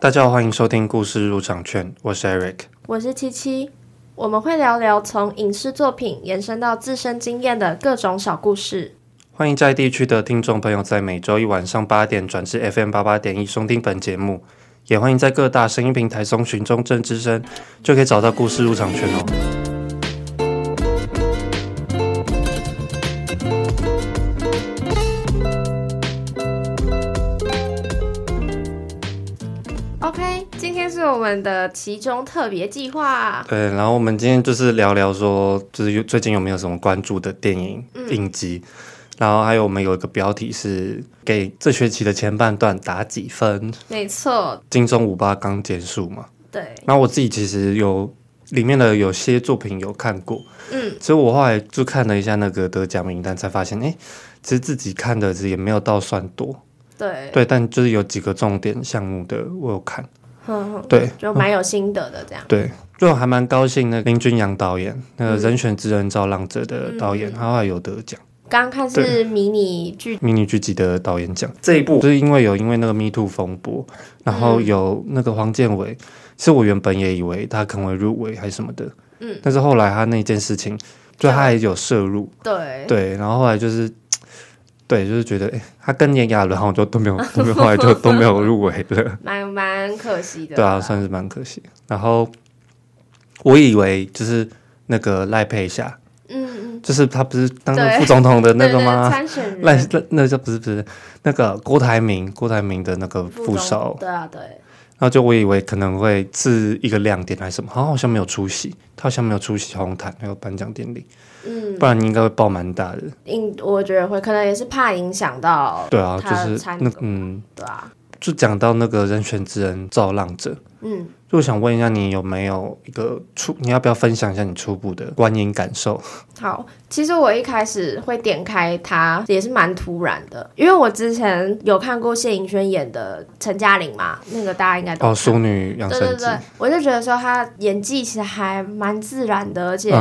大家好，欢迎收听故事入场券，我是 Eric，我是七七，我们会聊聊从影视作品延伸到自身经验的各种小故事。欢迎在地区的听众朋友在每周一晚上八点转至 FM 八八点一收听本节目，也欢迎在各大声音平台搜寻中正之声，就可以找到故事入场券哦。们的其中特别计划，对，然后我们今天就是聊聊说，就是最近有没有什么关注的电影、嗯、影集，然后还有我们有一个标题是给这学期的前半段打几分？没错，金钟五八刚结束嘛，对。然后我自己其实有里面的有些作品有看过，嗯，所以我后来就看了一下那个得奖名单，才发现，哎，其实自己看的也没有到算多，对，对，但就是有几个重点项目的我有看。呵呵对，就蛮有心得的这样。对，就还蛮高兴的。林君阳导演，那个人选之人造浪者的导演，嗯、他还有得奖。刚刚看是迷你剧迷你剧集的导演奖。这一部就是因为有因为那个 Me Too 风波，然后有那个黄建伟，其实我原本也以为他可能会入围还是什么的，嗯，但是后来他那件事情，就他也有涉入，对对，然后后来就是。对，就是觉得，哎，他跟炎亚纶好像就都没有，都没有后来就都没有入围了，蛮蛮可惜的。对啊，算是蛮可惜。然后我以为就是那个赖佩霞，嗯嗯，就是他不是当副总统的那个吗？参选。赖那那就不是不是那个郭台铭，郭台铭的那个副手。对啊，对。然后就我以为可能会是一个亮点还是什么，好像好像没有出席，他好像没有出席红毯那个颁奖典礼。嗯，不然你应该会爆蛮大的。应我觉得会，可能也是怕影响到。对啊，就是那嗯，对啊。就讲到那个人选之人造浪者，嗯，就我想问一下，你有没有一个初，你要不要分享一下你初步的观影感受？好，其实我一开始会点开它也是蛮突然的，因为我之前有看过谢盈萱演的陈嘉玲嘛，那个大家应该都哦，淑女养生记，对对对，我就觉得说她演技其实还蛮自然的，而且。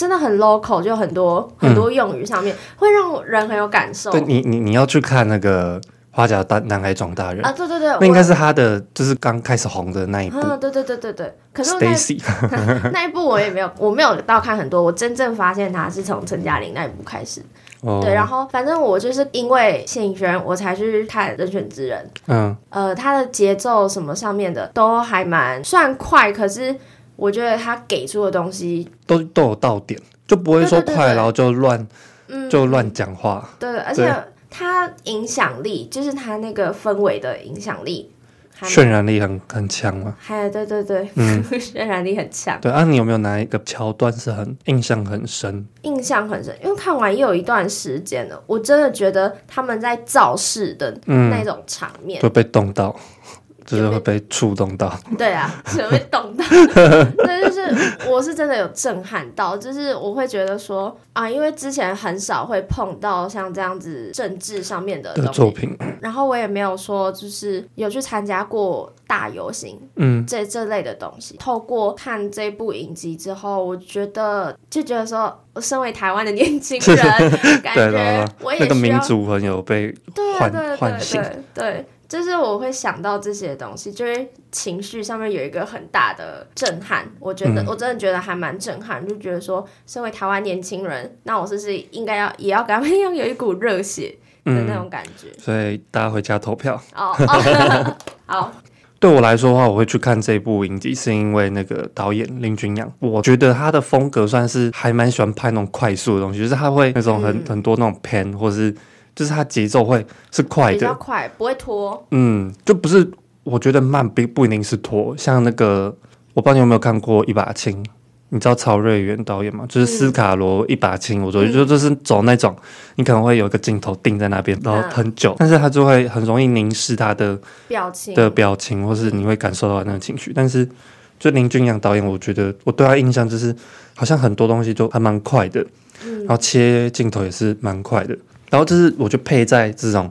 嗯真的很 local，就很多很多用语上面、嗯、会让人很有感受。对你，你你要去看那个《花甲大男孩装大人》啊，对对对，那应该是他的就是刚开始红的那一部。嗯，对对对对对。可是那 Stacy 那一部我也没有，我没有到看很多。我真正发现他是从陈嘉玲那一部开始。哦。对，然后反正我就是因为谢颖轩，我才去看《人选之人》。嗯。呃，他的节奏什么上面的都还蛮算快，可是。我觉得他给出的东西都都有到点，就不会说快，然后就乱，就乱讲话。对，而且他影响力，就是他那个氛围的影响力，渲染力很很强嘛。还对对对，嗯，渲染力很强。对啊，你有没有哪一个桥段是很印象很深？印象很深，因为看完也有一段时间了，我真的觉得他们在造势的那种场面，就被动到。就是会被触动到，对啊，就会动到，对，就是我是真的有震撼到，就是我会觉得说啊，因为之前很少会碰到像这样子政治上面的，的作品，然后我也没有说就是有去参加过大游行，嗯，这这类的东西。透过看这部影集之后，我觉得就觉得说，我身为台湾的年轻人，感觉我也那个民族很有被唤唤醒，对。就是我会想到这些东西，就是情绪上面有一个很大的震撼。我觉得、嗯、我真的觉得还蛮震撼，就觉得说，身为台湾年轻人，那我是不是应该要也要跟他们一样有一股热血的那种感觉？嗯、所以大家回家投票哦。哦 好，对我来说的话，我会去看这部影集，是因为那个导演林君阳，我觉得他的风格算是还蛮喜欢拍那种快速的东西，就是他会那种很、嗯、很多那种 pan 或是。就是它节奏会是快的，比较快，不会拖。嗯，就不是，我觉得慢不不一定是拖。像那个，我不知道你有没有看过《一把青》，你知道曹瑞元导演吗？就是斯卡罗《一把青》，我觉得就就是走那种，你可能会有一个镜头定在那边，然后很久，但是他就会很容易凝视他的表情的表情，或是你会感受到那个情绪。但是就林俊阳导演，我觉得我对他印象就是，好像很多东西都还蛮快的，然后切镜头也是蛮快的。然后就是，我就配在这种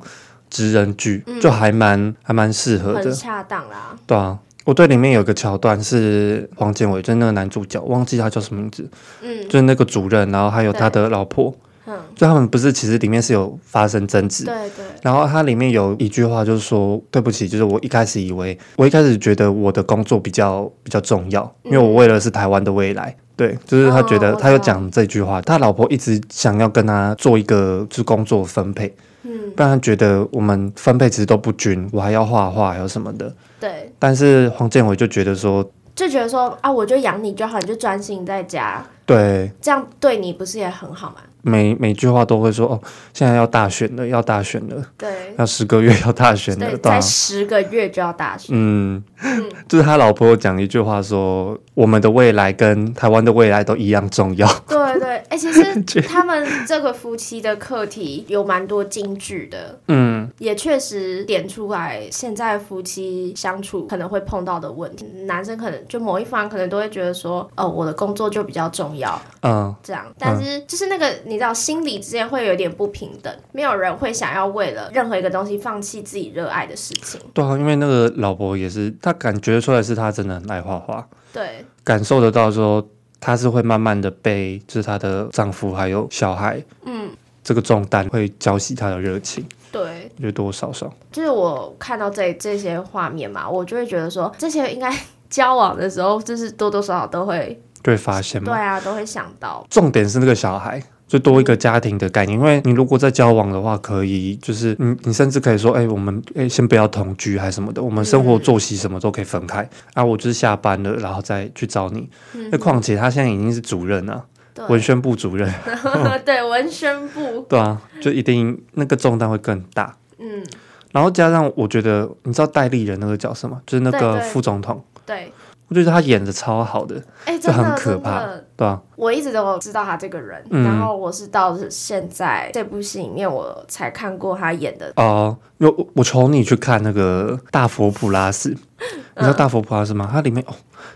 职人剧，嗯、就还蛮还蛮适合的，很恰当啦。对啊，我对里面有个桥段是黄建伟，就是那个男主角，忘记他叫什么名字，嗯，就是那个主任，然后还有他的老婆，嗯，就他们不是其实里面是有发生争执，对对。然后它里面有一句话就是说，对不起，就是我一开始以为，我一开始觉得我的工作比较比较重要，因为我为了是台湾的未来。嗯对，就是他觉得他有讲这句话，他老婆一直想要跟他做一个就是工作分配，嗯，不然他觉得我们分配其实都不均，我还要画画还有什么的，对。但是黄建伟就觉得说，就觉得说啊，我就养你就好，你就专心在家，对，这样对你不是也很好吗？每每句话都会说哦，现在要大选了，要大选了，对，要十个月 要大选了，对，再十个月就要大选。嗯，嗯，就是他老婆讲一句话说，我们的未来跟台湾的未来都一样重要。对对，哎、欸，其实 他们这个夫妻的课题有蛮多金句的，嗯，也确实点出来现在夫妻相处可能会碰到的问题。男生可能就某一方可能都会觉得说，哦，我的工作就比较重要，嗯，这样，但是就是那个。你知道，心理之间会有点不平等，没有人会想要为了任何一个东西放弃自己热爱的事情。对啊，因为那个老婆也是，她感觉出来是她真的很爱画画，对，感受得到说她是会慢慢的被，就是她的丈夫还有小孩，嗯，这个重担会浇熄她的热情。对，就多多少少，就是我看到这这些画面嘛，我就会觉得说，这些应该 交往的时候，就是多多少少都会，对发现嘛，对啊，都会想到。重点是那个小孩。就多一个家庭的概念，因为你如果在交往的话，可以就是你你甚至可以说，哎、欸，我们哎、欸、先不要同居还是什么的，我们生活作息什么都可以分开、嗯、啊。我就是下班了，然后再去找你。那、嗯、况且他现在已经是主任了，文宣部主任。对，文宣部。对啊，就一定那个重担会更大。嗯。然后加上我觉得，你知道代理人那个角色吗？就是那个副总统。对。对我觉得他演的超好的，哎、欸，这很可怕，对啊。我一直都知道他这个人，嗯、然后我是到现在这部戏里面我才看过他演的。哦、呃，我我求你去看那个大佛普拉斯，你知道大佛普拉斯吗？他里面哦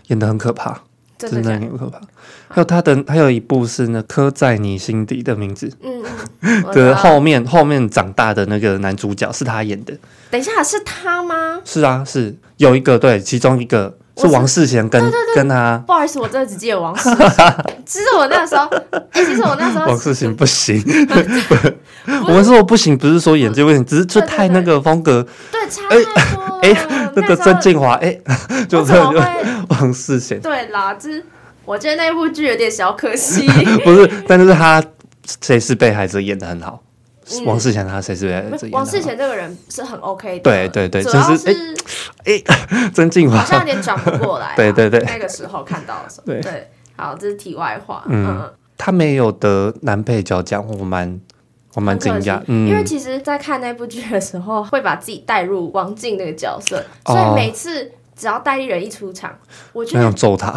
演的很可怕，真的很可怕。还有他的还有一部是那刻在你心底的名字，嗯，的后面后面长大的那个男主角是他演的。等一下，是他吗？是啊，是有一个对，其中一个。是王世贤跟跟他，不好意思，我真的只记得王世贤。其实我那个时候，其实我那时候王世贤不行。我们说我不行，不是说演技不行，只是就太那个风格。对，差太多了。哎、那个曾敬华，哎、欸，就这就 王世贤。对啦，就是我觉得那部剧有点小可惜。不是，但是他谁是被害者演的很好。王世贤他谁是？王世贤这个人是很 OK 的。对对对，主要是哎，曾敬驊好像有点转不过来。对对对，那个时候看到的时候，对对，好，这是题外话。嗯，他没有得男配角奖，我蛮我蛮惊讶。嗯，因为其实，在看那部剧的时候，会把自己带入王静那个角色，所以每次只要代理人一出场，我就很想揍他，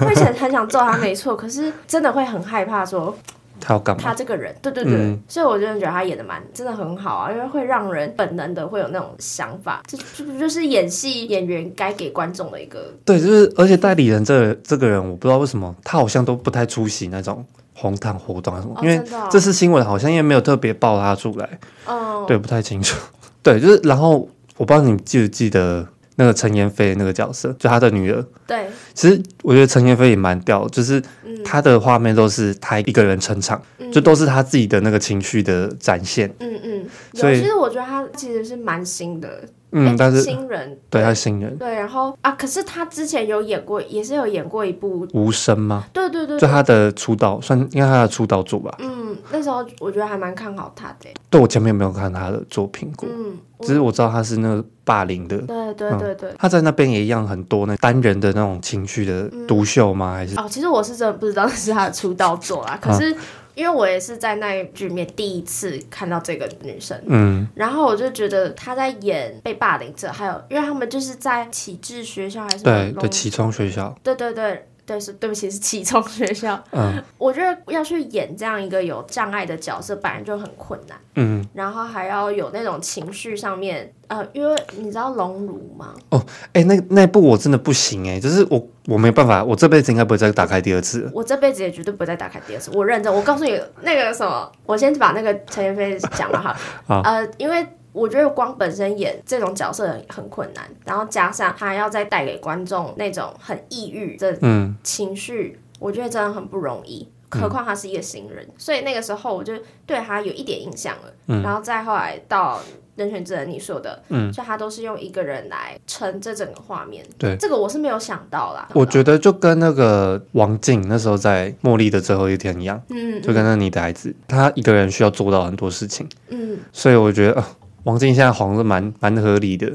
会很很想揍他，没错。可是真的会很害怕说。他要干嘛？他这个人，对对对，嗯、所以我真的觉得他演的蛮真的很好啊，因为会让人本能的会有那种想法，这这不就是演戏演员该给观众的一个？对，就是而且代理人这个、这个人，我不知道为什么他好像都不太出席那种红毯活动什么，哦、因为这次新闻好像也没有特别爆他出来，哦，对，不太清楚。对，就是然后我不知道你记不记得。那个陈妍霏那个角色，就她的女儿。对，其实我觉得陈妍霏也蛮屌，就是她的画面都是她一个人撑场，嗯、就都是她自己的那个情绪的展现。嗯嗯，所以其实我觉得她其实是蛮新的。嗯，但是新人，对，他是新人，对，然后啊，可是他之前有演过，也是有演过一部《无声》吗？对对对，就他的出道，算应该他的出道作吧。嗯，那时候我觉得还蛮看好他的。对，我前面没有看他的作品过，嗯，只是我知道他是那个霸凌的。对对对对，他在那边也一样很多那单人的那种情绪的独秀吗？还是哦，其实我是真的不知道那是他的出道作啦，可是。因为我也是在那一剧里面第一次看到这个女生，嗯，然后我就觉得她在演被霸凌者，还有因为他们就是在启智学校还是对对启聪学校，对对对对是对不起是启聪学校，嗯，我觉得要去演这样一个有障碍的角色，本来就很困难，嗯，然后还要有那种情绪上面。呃，因为你知道龙如吗？哦，哎、欸，那那部我真的不行哎，就是我我没办法，我这辈子应该不会再打开第二次。我这辈子也绝对不会再打开第二次，我认真。我告诉你，那个什么，我先把那个陈妍霏讲了哈。好呃，因为我觉得光本身演这种角色很困难，然后加上他要再带给观众那种很抑郁的情绪，我觉得真的很不容易。何况他是一个新人，嗯、所以那个时候我就对他有一点印象了。嗯、然后再后来到人选之人，你说的，嗯，就他都是用一个人来撑这整个画面。对，这个我是没有想到啦。我觉得就跟那个王静那时候在茉莉的最后一天一样，嗯，就跟那你的孩子，他一个人需要做到很多事情，嗯，所以我觉得，呃、王静现在红是蛮蛮合理的，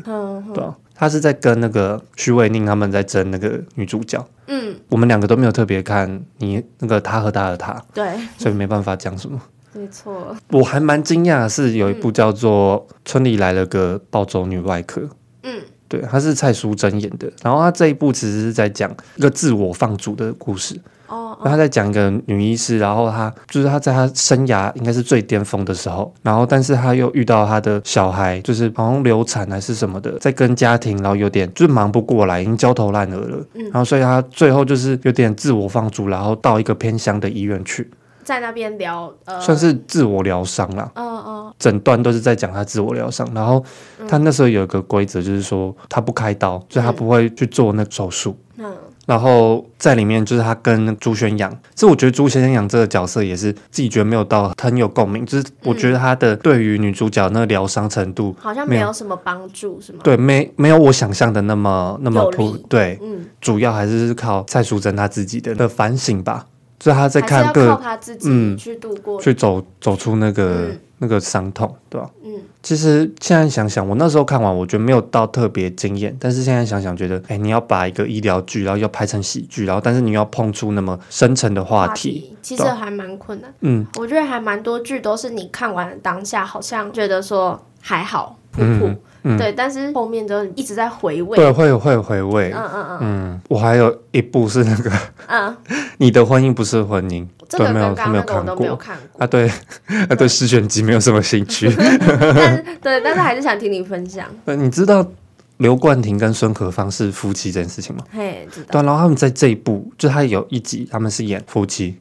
对啊。他是在跟那个许玮宁他们在争那个女主角，嗯，我们两个都没有特别看你那个他和他的他，对，所以没办法讲什么。没错，我还蛮惊讶的是有一部叫做《村里来了个暴走女外科》，嗯，对，她是蔡淑珍演的，然后她这一部其实是在讲一个自我放逐的故事。哦，他在讲一个女医师，然后她就是她在她生涯应该是最巅峰的时候，然后但是她又遇到她的小孩，就是好像流产还是什么的，在跟家庭，然后有点就是忙不过来，已经焦头烂额了。嗯，然后所以她最后就是有点自我放逐，然后到一个偏乡的医院去，在那边疗，呃，算是自我疗伤啦。嗯嗯，整段都是在讲她自我疗伤，然后她那时候有一个规则，就是说她不开刀，所以她不会去做那手术。嗯。然后在里面就是他跟朱宣阳，其实我觉得朱宣阳这个角色也是自己觉得没有到很有共鸣，就是我觉得他的对于女主角那个疗伤程度好像没有什么帮助，是吗？对，没没有我想象的那么那么突，对，嗯，主要还是靠蔡淑珍她自己的的反省吧，就是他在看各，靠他自己去度过，去走走出那个。那个伤痛，对吧？嗯，其实现在想想，我那时候看完，我觉得没有到特别惊艳。但是现在想想，觉得，哎，你要把一个医疗剧，然后要拍成喜剧，然后但是你要碰触那么深沉的话题，其实还蛮困难。嗯，我觉得还蛮多剧都是你看完了当下，好像觉得说还好，普普。嗯嗯、对，但是后面就一直在回味。对，会会回味。嗯嗯嗯。嗯，我还有一部是那个，嗯，你的婚姻不是婚姻。这个，没有，没有看过。没有看过啊，对，啊对，诗选集没有什么兴趣。但对，但是还是想听你分享。你知道刘冠廷跟孙可芳是夫妻这件事情吗？嘿，知道。对，然后他们在这一部，就他有一集，他们是演夫妻。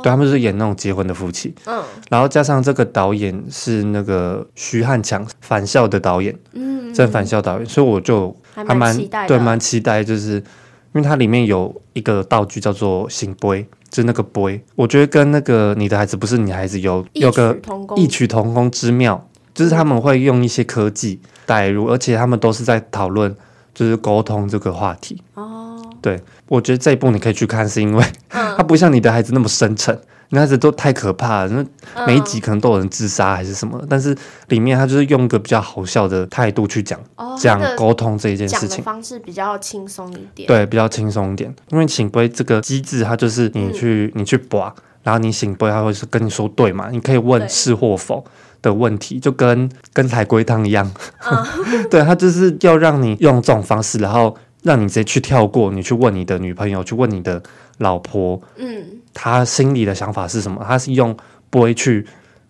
哦，对，他们是演那种结婚的夫妻，嗯，然后加上这个导演是那个徐汉强返校的导演，嗯，正返校导演，所以我就还蛮期待，对，蛮期待，就是因为它里面有一个道具叫做醒杯，就是那个杯，我觉得跟那个你的孩子不是你孩子有有个异曲同工之妙，就是他们会用一些科技带入，而且他们都是在讨论就是沟通这个话题，哦，对。我觉得这一部你可以去看，是因为 它不像你的孩子那么深沉，你的孩子都太可怕了，那每一集可能都有人自杀还是什么，但是里面他就是用一个比较好笑的态度去讲讲沟通这一件事情，方式比较轻松一点，对，比较轻松一点。因为圣杯这个机制，它就是你去你去拔，然后你醒杯，他会是跟你说对嘛，你可以问是或否的问题，就跟跟海龟汤一样，对，他就是要让你用这种方式，然后。让你直接去跳过，你去问你的女朋友，去问你的老婆，嗯，她心里的想法是什么？她是用杯去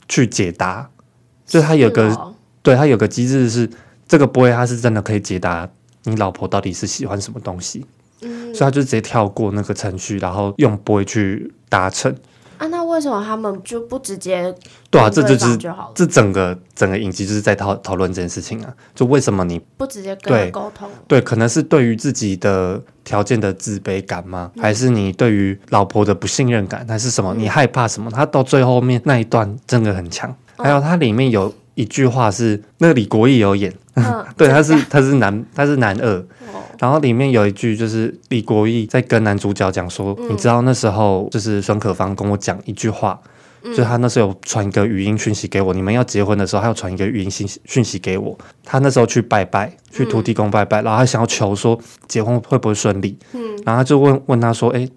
去解答，就她有个，哦、对，她有个机制是这个杯，她是真的可以解答你老婆到底是喜欢什么东西，嗯，所以她就直接跳过那个程序，然后用杯去达成。为什么他们就不直接对啊？这就是这整个整个影集就是在讨讨论这件事情啊。就为什么你不直接跟他沟通？对，可能是对于自己的条件的自卑感吗？嗯、还是你对于老婆的不信任感？还是什么？你害怕什么？他到最后面那一段真的很强。嗯、还有它里面有一句话是那个李国义有演，嗯、对，他是他是男他是男二。然后里面有一句，就是李国毅在跟男主角讲说：“嗯、你知道那时候就是孙可芳跟我讲一句话，嗯、就他那时候有传一个语音讯息给我，你们要结婚的时候，他要传一个语音信讯息给我。他那时候去拜拜，去土地公拜拜，嗯、然后他想要求说结婚会不会顺利？嗯，然后他就问问他说：‘哎，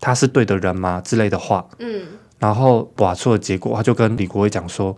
他是对的人吗？’之类的话。嗯，然后拔出了结果，他就跟李国毅讲说：‘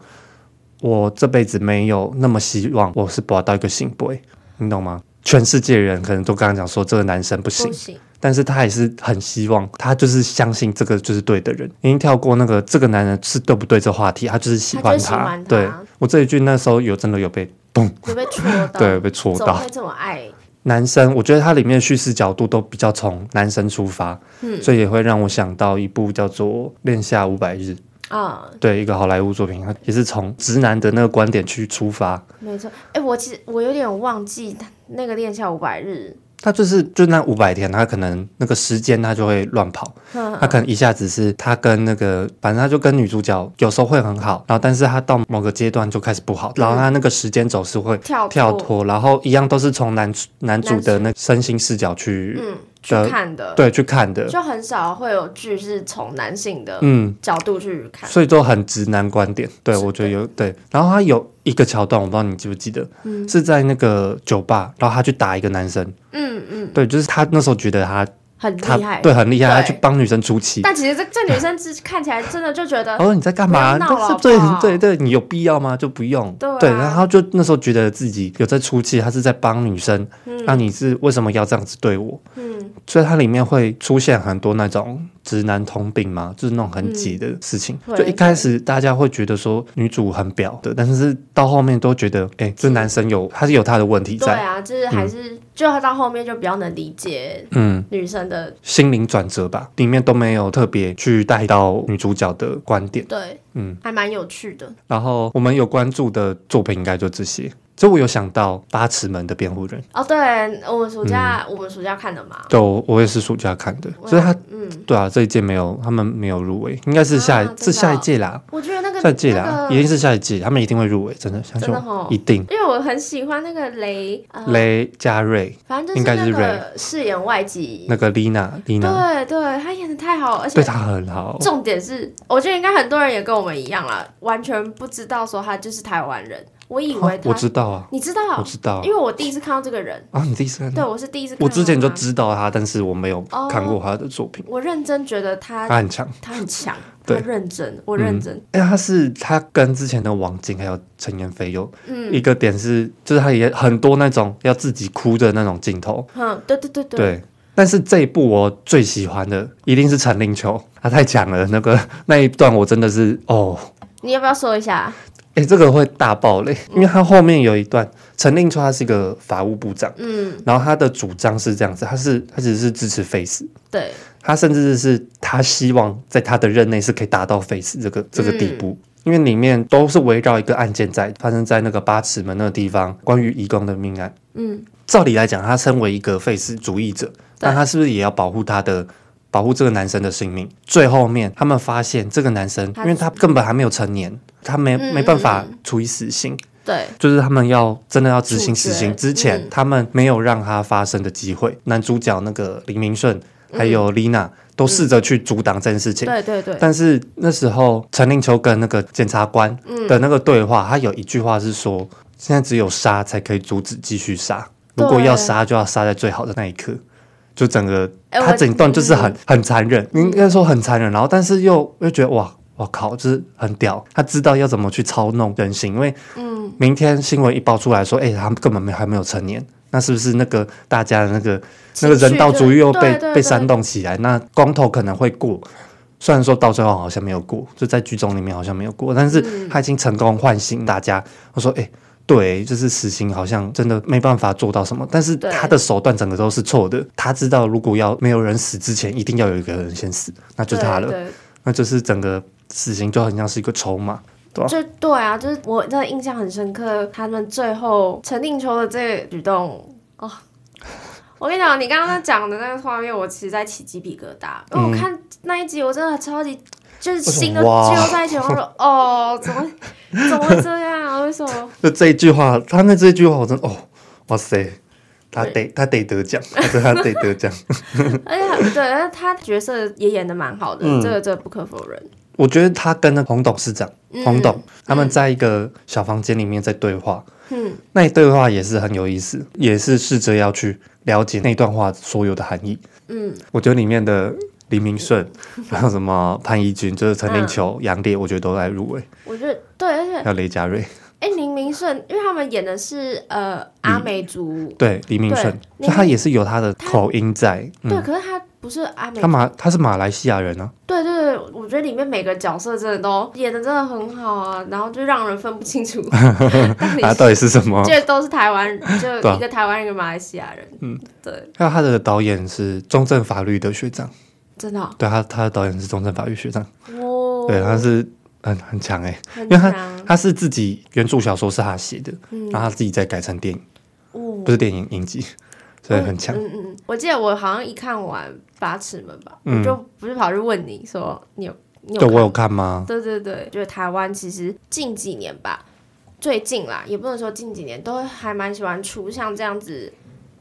我这辈子没有那么希望我是博到一个圣杯，你懂吗？’全世界人可能都刚刚讲说这个男生不行，不行，但是他还是很希望，他就是相信这个就是对的人。已经跳过那个这个男人是对不对这话题，他就是喜欢他。喜欢他对，我这一句那时候有真的有被嘣，有被戳到，对，被戳到。怎么会这么爱男生？我觉得他里面叙事角度都比较从男生出发，嗯，所以也会让我想到一部叫做《恋夏五百日》。啊，uh, 对，一个好莱坞作品，它也是从直男的那个观点去出发。没错，哎，我其实我有点忘记那个《恋夏五百日》他就是就那五百天，他可能那个时间他就会乱跑，他可能一下子是他跟那个，反正他就跟女主角有时候会很好，然后但是他到某个阶段就开始不好，然后他那个时间走是会跳跳脱，然后一样都是从男男主的那身心视角去嗯去看的，对，去看的，就很少会有剧是从男性的嗯角度去看，所以都很直男观点。对，我觉得有对，然后他有一个桥段，我不知道你记不记得，嗯是在那个酒吧，然后他去打一个男生，嗯嗯，对，就是他那时候觉得他。很厉害，对，很厉害，他去帮女生出气。但其实这这女生只看起来真的就觉得，哦，你在干嘛？对对对，你有必要吗？就不用。对啊对，然后就那时候觉得自己有在出气，他是在帮女生。那你是为什么要这样子对我？嗯，所以它里面会出现很多那种直男通病嘛，就是那种很挤的事情。嗯就一开始大家会觉得说女主很婊的，但是到后面都觉得，哎，这男生有他是有他的问题在。对啊，就是还是、嗯、就到后面就比较能理解，嗯，女生的心灵转折吧，里面都没有特别去带到女主角的观点。对，嗯，还蛮有趣的。然后我们有关注的作品应该就这些。所以我有想到《八尺门的辩护人》哦，对，我们暑假、嗯、我们暑假看的嘛。对，我也是暑假看的，所以他，嗯，对啊，这一届没有，他们没有入围，应该是下、啊、是下一届啦。我觉得那个下一届啦，那个、一定是下一届，他们一定会入围，真的，相信我，一定。因为我很喜欢那个雷、呃、雷佳瑞，反正就是那个饰演外籍那个丽娜，丽娜，对对，他演的太好，而且对他很好。重点是，我觉得应该很多人也跟我们一样啦，完全不知道说他就是台湾人。我以为他，我知道啊，你知道，我知道，因为我第一次看到这个人。啊，你第一次看，对，我是第一次看到，我之前就知道他，但是我没有看过他的作品。我认真觉得他，他很强，他很强，他认真，我认真。哎，他是他跟之前的王晶还有陈妍霏有一个点是，就是他也很多那种要自己哭的那种镜头。嗯，对对对对。对，但是这一部我最喜欢的一定是陈令秋，他太强了，那个那一段我真的是哦。你要不要说一下？哎、欸，这个会大爆雷，因为他后面有一段，陈令川他是一个法务部长，嗯，然后他的主张是这样子，他是他只是支持 Face，，对，他甚至是他希望在他的任内是可以达到 Face 这个这个地步，嗯、因为里面都是围绕一个案件在发生在那个八尺门那个地方，关于移工的命案，嗯，照理来讲，他身为一个废死主义者，但他是不是也要保护他的？保护这个男生的性命。最后面，他们发现这个男生，因为他根本还没有成年，他没没办法处以死刑。对，就是他们要真的要执行死刑之前，他们没有让他发生的机会。男主角那个林明顺还有丽娜都试着去阻挡这件事情。对对对。但是那时候陈令秋跟那个检察官的那个对话，他有一句话是说：现在只有杀才可以阻止继续杀，如果要杀，就要杀在最好的那一刻。就整个他整段就是很很残忍，应该说很残忍，然后但是又又觉得哇，我靠，就是很屌，他知道要怎么去操弄人心，因为嗯，明天新闻一爆出来说，哎，他们根本没还没有成年，那是不是那个大家的那个那个人道主义又被被煽动起来？那光头可能会过，虽然说到最后好像没有过，就在剧中里面好像没有过，但是他已经成功唤醒大家。我说，哎。对，就是死刑，好像真的没办法做到什么。但是他的手段整个都是错的。他知道，如果要没有人死之前，一定要有一个人先死，那就是他了。那就是整个死刑就很像是一个筹码，对吧？就对啊，就是我真的印象很深刻，他们最后陈定秋的这个举动哦。我跟你讲，你刚刚讲的那个画面，我其实在起鸡皮疙瘩。因为我看那一集，我真的超级。就是心都揪在一起，我说 哦，怎么怎么会这样？为什么？就这一句话，他那这一句话，我真的哦，哇塞，他得他得得奖，他得得奖。而且对，而且他角色也演的蛮好的，嗯、这个这个不可否认。我觉得他跟那洪董事长、嗯、洪董他们在一个小房间里面在对话，嗯，那一对话也是很有意思，也是试着要去了解那段话所有的含义。嗯，我觉得里面的。黎明顺，还有什么潘怡君，就是陈令秋、杨烈，我觉得都在入围。我觉得对，而且还有雷佳瑞。哎，黎明顺，因为他们演的是呃阿美族，对，黎明顺，就他也是有他的口音在。对，可是他不是阿美，他马他是马来西亚人啊。对对对，我觉得里面每个角色真的都演的真的很好啊，然后就让人分不清楚 他到底是什么，这 都是台湾，就一个台湾人，一个马来西亚人。嗯，对。还有他的导演是中正法律的学长。真的、哦，对他，他的导演是中正法律学长，哦，对，他是很很强哎，因为他他是自己原著小说是他写的，嗯、然后他自己再改成电影，哦，不是电影影集，所以很强。嗯嗯，我记得我好像一看完《八尺门》吧，嗯、我就不是跑去问你说你有你有对我有看吗？对对对，就是台湾其实近几年吧，最近啦，也不能说近几年，都还蛮喜欢出像这样子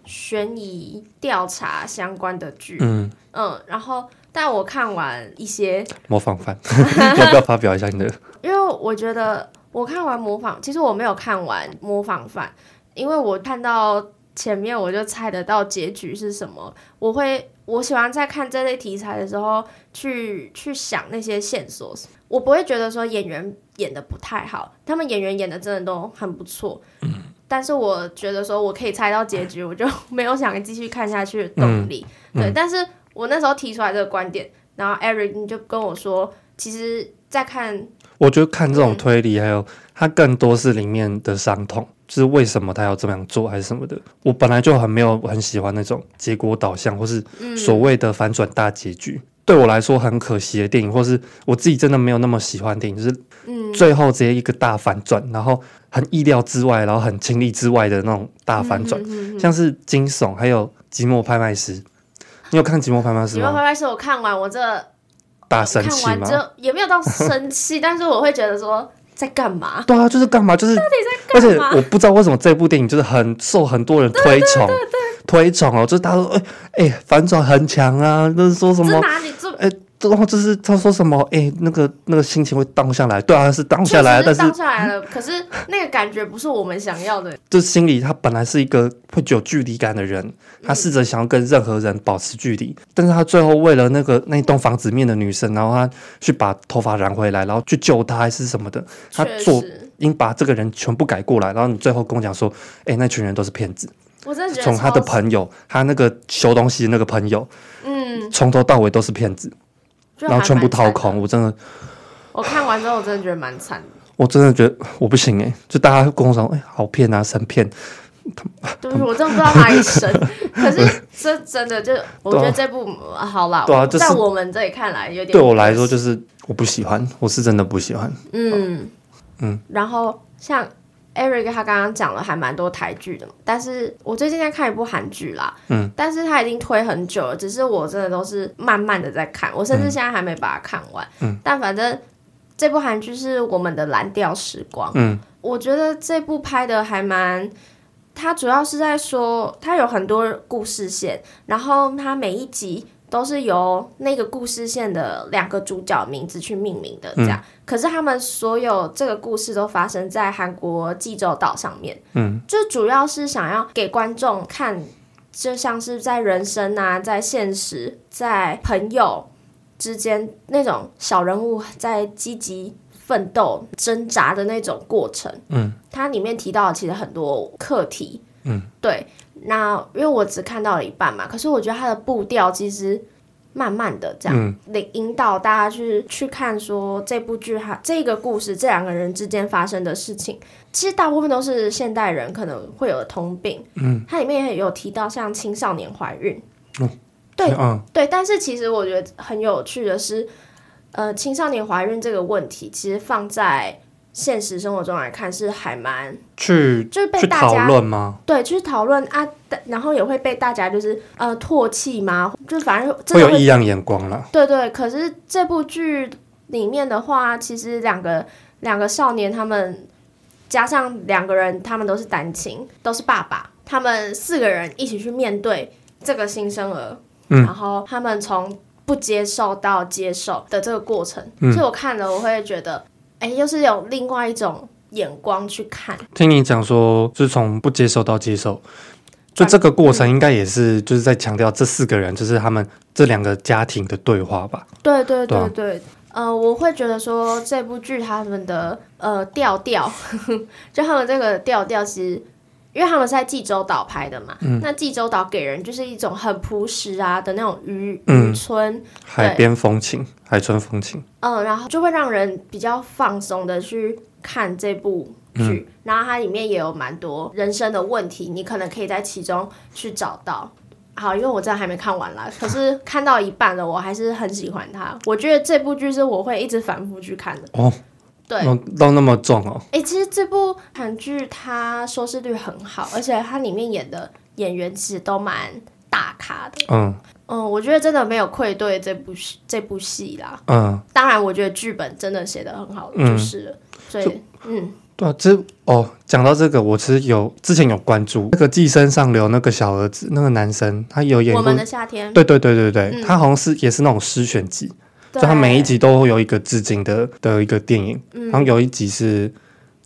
悬疑调查相关的剧。嗯嗯，然后但我看完一些模仿犯，要不要发表一下你的？因为我觉得我看完模仿，其实我没有看完模仿犯，因为我看到。前面我就猜得到结局是什么。我会，我喜欢在看这类题材的时候去去想那些线索。我不会觉得说演员演的不太好，他们演员演的真的都很不错。嗯。但是我觉得说我可以猜到结局，我就没有想继续看下去的动力。嗯。对。但是我那时候提出来这个观点，然后 Eric 就跟我说，其实在看，我觉得看这种推理，还有它更多是里面的伤痛。就是为什么他要这么样做，还是什么的？我本来就很没有很喜欢那种结果导向，或是所谓的反转大结局。嗯、对我来说很可惜的电影，或是我自己真的没有那么喜欢电影，就是最后直接一个大反转，然后很意料之外，然后很情理之外的那种大反转，嗯、像是惊悚，还有《寂寞拍卖师》。你有看《寂寞拍卖师》吗？《寂寞拍卖师》我看完，我这大生气吗？看完之后也没有到生气，但是我会觉得说。在干嘛？对啊，就是干嘛？就是，到底在干嘛？而且我不知道为什么这部电影就是很受很多人推崇，推崇哦，就是大家说，哎、欸、哎、欸，反转很强啊，就是说什么？哪里这？哎、欸。然后就是他说什么，哎、欸，那个那个心情会荡下来，对啊，是荡下来，但是荡下来了，可是那个感觉不是我们想要的。就是心里他本来是一个会有距离感的人，他试着想要跟任何人保持距离，嗯、但是他最后为了那个那栋房子面的女生，然后他去把头发染回来，然后去救她还是什么的，他做应把这个人全部改过来，然后你最后跟我讲说，哎、欸，那群人都是骗子。我真的觉得从他的朋友，他那个修东西的那个朋友，嗯，从头到尾都是骗子。然后全部掏空，我真的，我看完之后我真的觉得蛮惨的。我真的觉得我不行哎、欸，就大家跟我说，哎、欸，好骗啊，神骗。对，我真的不知道哪里神，可是这真的就，我觉得这部、啊、好啦，对啊，就是、在我们这里看来有点。对我来说就是我不喜欢，我是真的不喜欢。嗯嗯，然后像。Eric 他刚刚讲了还蛮多台剧的，但是我最近在看一部韩剧啦，嗯，但是他已经推很久了，只是我真的都是慢慢的在看，我甚至现在还没把它看完，嗯，但反正这部韩剧是我们的蓝调时光，嗯，我觉得这部拍的还蛮，它主要是在说它有很多故事线，然后它每一集。都是由那个故事线的两个主角名字去命名的，这样。嗯、可是他们所有这个故事都发生在韩国济州岛上面，嗯，就主要是想要给观众看，就像是在人生啊，在现实，在朋友之间那种小人物在积极奋斗、挣扎的那种过程。嗯，它里面提到的其实很多课题。嗯，对。那因为我只看到了一半嘛，可是我觉得它的步调其实慢慢的这样，得、嗯、引导大家去去看说这部剧哈，这个故事这两个人之间发生的事情，其实大部分都是现代人可能会有的通病。嗯，它里面也有提到像青少年怀孕，嗯，对，嗯、对，但是其实我觉得很有趣的是，呃，青少年怀孕这个问题其实放在。现实生活中来看是还蛮去就是被大家讨论吗？对，去讨论啊，然后也会被大家就是呃唾弃吗？就反正会有异样眼光了。对对，可是这部剧里面的话，其实两个两个少年他们加上两个人，他们都是单亲，都是爸爸，他们四个人一起去面对这个新生儿，嗯，然后他们从不接受到接受的这个过程，嗯，所以我看了我会觉得。哎，又是有另外一种眼光去看。听你讲说，就是从不接受到接受，就这个过程应该也是就是在强调这四个人，就是他们这两个家庭的对话吧？对对对对，对啊、呃，我会觉得说这部剧他们的呃调调 就他们这个调调其实。因为他们是在济州岛拍的嘛，嗯、那济州岛给人就是一种很朴实啊的那种渔渔村、嗯、海边风情、海村风情。嗯，然后就会让人比较放松的去看这部剧，嗯、然后它里面也有蛮多人生的问题，你可能可以在其中去找到。好，因为我真的还没看完啦，可是看到一半了，我还是很喜欢它。我觉得这部剧是我会一直反复去看的。哦。对，都那么重哦。哎、欸，其实这部韩剧它收视率很好，而且它里面演的演员其实都蛮大咖的。嗯嗯，我觉得真的没有愧对这部戏这部戏啦。嗯，当然，我觉得剧本真的写的很好，就是了。嗯、所以，嗯，对啊，这哦，讲到这个，我其实有之前有关注那个《寄生上流》那个小儿子，那个男生，他有演过《我们的夏天》。对对对对对，嗯、他好像是也是那种诗选集，对就他每一集都会有一个致敬的的一个电影，嗯、然后有一集是《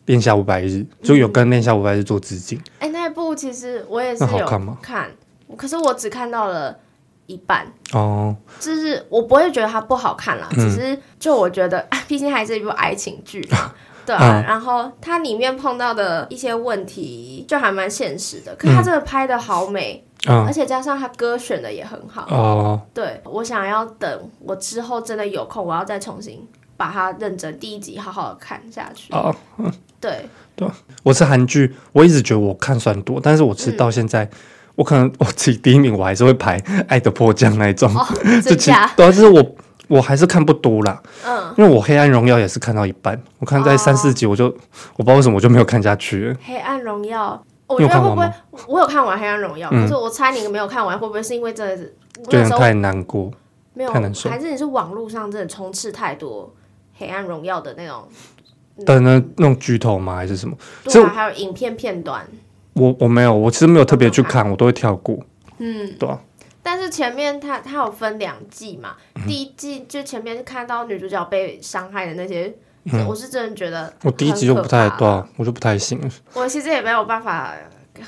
恋夏五百日》，就有跟《恋夏五百日》做致敬。哎、嗯欸，那一部其实我也是有好看可是我只看到了。一半哦，就是我不会觉得它不好看啦，嗯、只是就我觉得，毕竟还是一部爱情剧，对啊。嗯、然后它里面碰到的一些问题就还蛮现实的，可是它真的拍的好美，嗯、而且加上他歌选的也很好哦。对，我想要等我之后真的有空，我要再重新把它认真第一集好好的看下去。哦，嗯、对对，我是韩剧，我一直觉得我看算多，但是我其实到现在。嗯我可能我自己第一名，我还是会排《爱的迫降》那一种。哦，真假？对啊，就是我我还是看不多啦。嗯，因为我《黑暗荣耀》也是看到一半，我看在三四集，我就、哦、我不知道为什么我就没有看下去了。《黑暗荣耀》，我觉得会不会我有看完《黑暗荣耀》，可是我猜你没有看完，会不会是因为真的是有点太难过，没有太难受，还是你是网络上真的充斥太多《黑暗荣耀》的那种的那那种剧透吗？还是什么？对啊，还有影片片段。我我没有，我其实没有特别去看，我都会跳过。嗯，对啊，但是前面它它有分两季嘛，嗯、第一季就前面是看到女主角被伤害的那些，嗯、我是真的觉得我第一集就不太对、啊，我就不太行。我其实也没有办法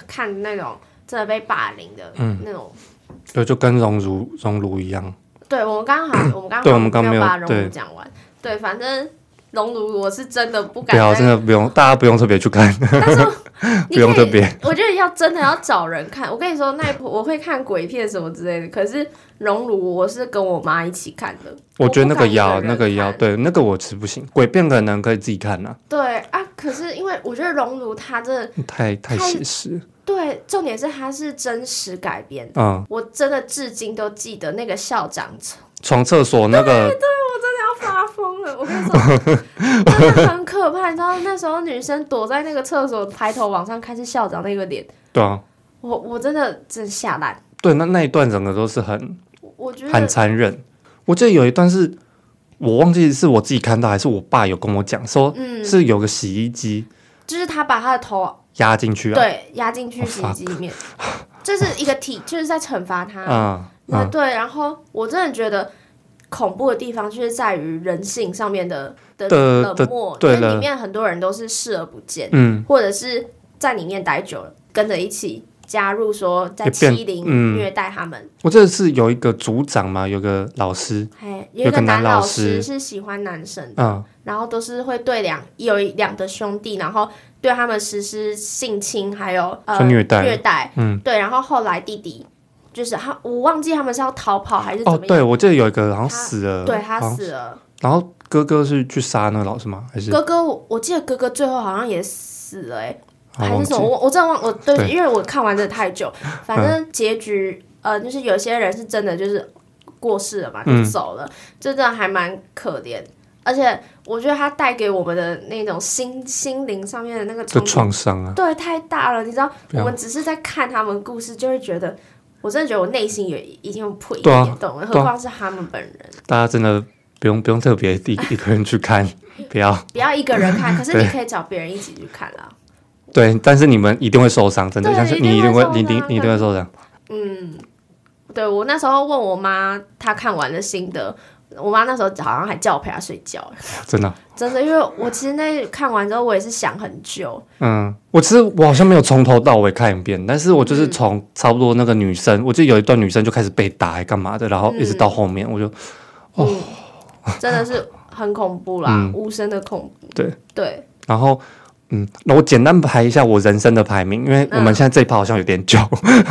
看那种真的被霸凌的那种，嗯、对，就跟熔炉熔炉一样。对，我们刚好我们刚好没有把熔炉讲完，对，反正。熔炉我是真的不敢，不要真的不用，大家不用特别去看。但 是不用特别，我觉得要真的要找人看。我跟你说，那一部 我会看鬼片什么之类的，可是熔炉我是跟我妈一起看的。我觉得那个要，那个要，对，那个我是不行。鬼片可能可以自己看呐。对啊，可是因为我觉得熔炉它真的太太写实。对，重点是它是真实改编。嗯，我真的至今都记得那个校长从厕所那个。发疯了。我跟你说，真的很可怕。你知道那时候女生躲在那个厕所，抬头往上看是校长那个脸。对啊，我我真的真吓烂。对，那那一段整个都是很，我觉得很残忍。我记得有一段是我忘记是我自己看到还是我爸有跟我讲说，嗯，是有个洗衣机，就是他把他的头压进去啊，对，压进去洗衣机里面，这是一个体，就是在惩罚他。嗯，那对，然后我真的觉得恐怖的地方就是在于人性上面的的冷漠，因为里面很多人都是视而不见，嗯，或者是在里面待久了，跟着一起加入说在欺凌虐待他们。我这是有一个组长嘛，有个老师，有一个男老师是喜欢男生的，嗯，然后都是会对两有两个兄弟，然后对他们实施性侵，还有呃虐待。虐待，嗯，对，然后后来弟弟。就是他，我忘记他们是要逃跑还是怎么样？哦，对，我记得有一个好像死了，对他死了。然后哥哥是去杀那个老师吗？还是哥哥？我我记得哥哥最后好像也死了，哎，还是什么？我我真的忘，我对，因为我看完这太久，反正结局呃，就是有些人是真的就是过世了嘛，就走了，真的还蛮可怜。而且我觉得他带给我们的那种心心灵上面的那个创伤啊，对，太大了。你知道，我们只是在看他们故事，就会觉得。我真的觉得我内心也已经有破一点洞了，何况是他们本人。大家真的不用不用特别一一个人去看，不要不要一个人看，可是你可以找别人一起去看啦。对，但是你们一定会受伤，真的，相信你一定会，你一定你一定会受伤。嗯，对，我那时候问我妈，她看完了心得。我妈那时候好像还叫我陪她睡觉，真的，真的，因为我其实那看完之后，我也是想很久。嗯，我其实我好像没有从头到尾看一遍，但是我就是从差不多那个女生，我记得有一段女生就开始被打，还干嘛的，然后一直到后面，我就哦，真的是很恐怖啦，无声的恐怖。对对，然后。嗯，那我简单排一下我人生的排名，因为我们现在这一趴好像有点久，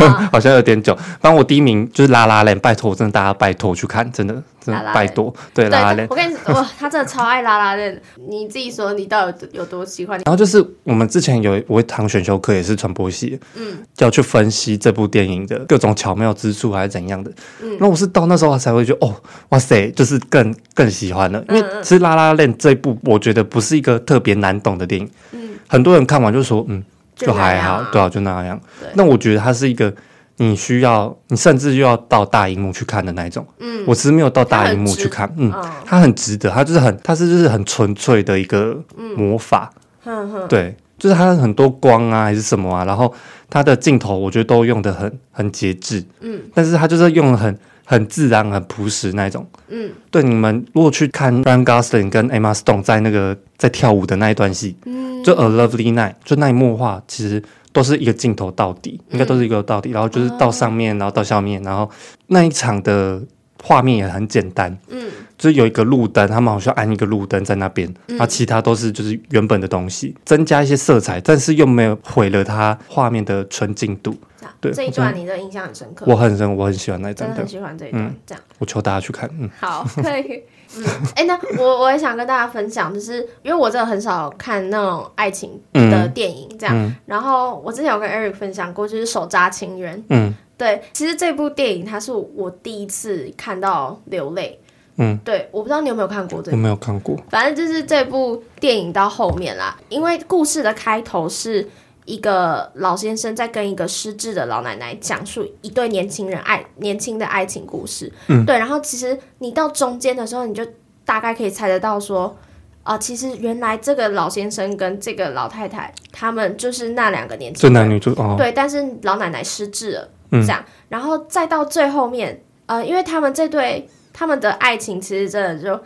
嗯、好像有点久。反正我第一名就是拉拉链，拜托，真的大家拜托去看，真的真的拜托。对，拉拉链，我跟你说，哇，他真的超爱拉拉链。你自己说，你到底有多喜欢？然后就是我们之前有我一堂选修课也是传播系，嗯，要去分析这部电影的各种巧妙之处还是怎样的。嗯，那我是到那时候才会觉得，哦，哇塞，就是更更喜欢了。因为其实拉拉链这一部，我觉得不是一个特别难懂的电影。嗯。很多人看完就说，嗯，就还好，啊对啊，就那样。那我觉得它是一个你需要，你甚至又要到大荧幕去看的那一种。嗯，我其实没有到大荧幕去看，嗯，它很值得，它就是很，它是就是很纯粹的一个魔法。嗯哼，对，就是它很多光啊，还是什么啊，然后它的镜头我觉得都用的很很节制。嗯，但是它就是用得很。很自然、很朴实那种。嗯，对，你们如果去看 Ryan Gosling 跟 Emma Stone 在那个在跳舞的那一段戏，嗯，就 A Lovely Night，就那一幕话，其实都是一个镜头到底，应该都是一个到底，然后就是到上面，然后到下面，然后那一场的画面也很简单，嗯，就是有一个路灯，他们好像安一个路灯在那边，然后其他都是就是原本的东西，增加一些色彩，但是又没有毁了它画面的纯净度。对这一段你的印象很深刻，我很深，我很喜欢那一段，真的很喜欢这一段。这样，我求大家去看。嗯，好，可以。嗯，哎，那我我也想跟大家分享，就是因为我真的很少看那种爱情的电影，这样。然后我之前有跟 Eric 分享过，就是《手札情缘》。嗯，对，其实这部电影它是我第一次看到流泪。嗯，对，我不知道你有没有看过这部，我没有看过。反正就是这部电影到后面啦，因为故事的开头是。一个老先生在跟一个失智的老奶奶讲述一对年轻人爱年轻的爱情故事，嗯，对。然后其实你到中间的时候，你就大概可以猜得到说，啊、呃，其实原来这个老先生跟这个老太太，他们就是那两个年轻人，男女主哦，对。但是老奶奶失智了，嗯、这样。然后再到最后面，呃，因为他们这对他们的爱情其实真的就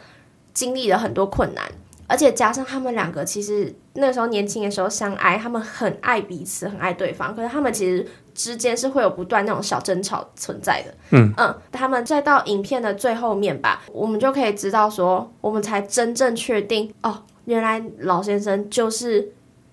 经历了很多困难。而且加上他们两个，其实那时候年轻的时候相爱，他们很爱彼此，很爱对方。可是他们其实之间是会有不断那种小争吵存在的。嗯嗯，他们再到影片的最后面吧，我们就可以知道说，我们才真正确定哦，原来老先生就是